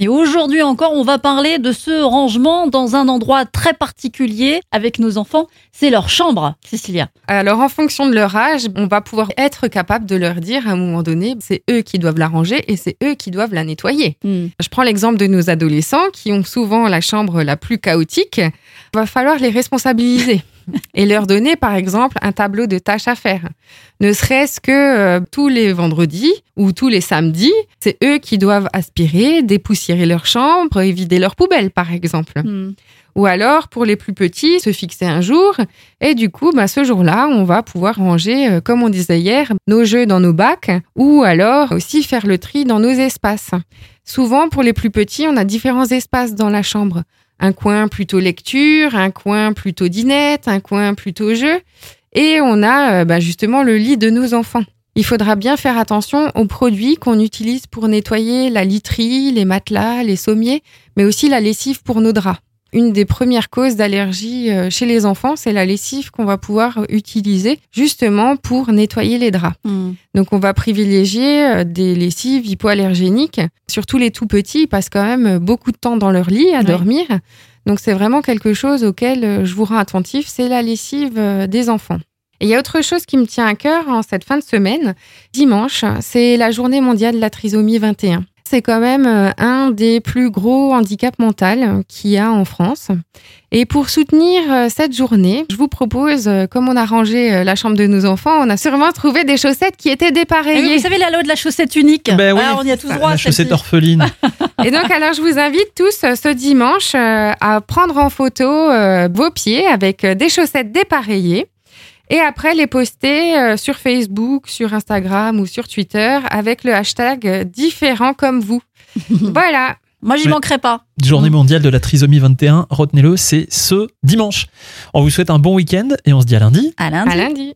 Et aujourd'hui encore, on va parler de ce rangement dans un endroit très particulier avec nos enfants. C'est leur chambre, Cécilia. Alors, en fonction de leur âge, on va pouvoir être capable de leur dire à un moment donné, c'est eux qui doivent la ranger et c'est eux qui doivent la nettoyer. Hmm. Je prends l'exemple de nos adolescents qui ont souvent la chambre la plus chaotique. Il va falloir les responsabiliser. et leur donner, par exemple, un tableau de tâches à faire. Ne serait-ce que euh, tous les vendredis ou tous les samedis, c'est eux qui doivent aspirer, dépoussiérer leur chambre et vider leurs poubelles, par exemple. Hmm. Ou alors, pour les plus petits, se fixer un jour. Et du coup, bah, ce jour-là, on va pouvoir ranger, euh, comme on disait hier, nos jeux dans nos bacs ou alors aussi faire le tri dans nos espaces. Souvent, pour les plus petits, on a différents espaces dans la chambre. Un coin plutôt lecture, un coin plutôt dinette, un coin plutôt jeu. Et on a euh, bah, justement le lit de nos enfants. Il faudra bien faire attention aux produits qu'on utilise pour nettoyer la literie, les matelas, les sommiers, mais aussi la lessive pour nos draps. Une des premières causes d'allergie euh, chez les enfants, c'est la lessive qu'on va pouvoir utiliser justement pour nettoyer les draps. Hmm. Donc on va privilégier euh, des lessives hypoallergéniques, surtout les tout petits, ils passent quand même beaucoup de temps dans leur lit à Oui. dormir. Donc c'est vraiment quelque chose auquel euh, je vous rends attentif, c'est la lessive des enfants. Et il y a autre chose qui me tient à cœur en cette fin de semaine. Dimanche, c'est la journée mondiale de la trisomie 21. C'est quand même euh, un des plus gros handicaps mentaux qu'il y a en France. Et pour soutenir euh, cette journée, je vous propose, euh, comme on a rangé la chambre de nos enfants, on a sûrement trouvé des chaussettes qui étaient Et oui, dépareillées. vous savez la loi de la chaussette unique. Ben oui. Ah, on y a tous droit. La chaussette orpheline. Et donc, alors, je vous invite tous ce dimanche à prendre en photo vos pieds avec des chaussettes dépareillées et après les poster euh, sur Facebook, sur Instagram ou sur Twitter avec le hashtag différent comme vous. voilà. Moi, j'y manquerai pas. Journée mondiale de la trisomie 21, retenez-le, c'est ce dimanche. On vous souhaite un bon week-end et on se dit à lundi. À lundi. À lundi.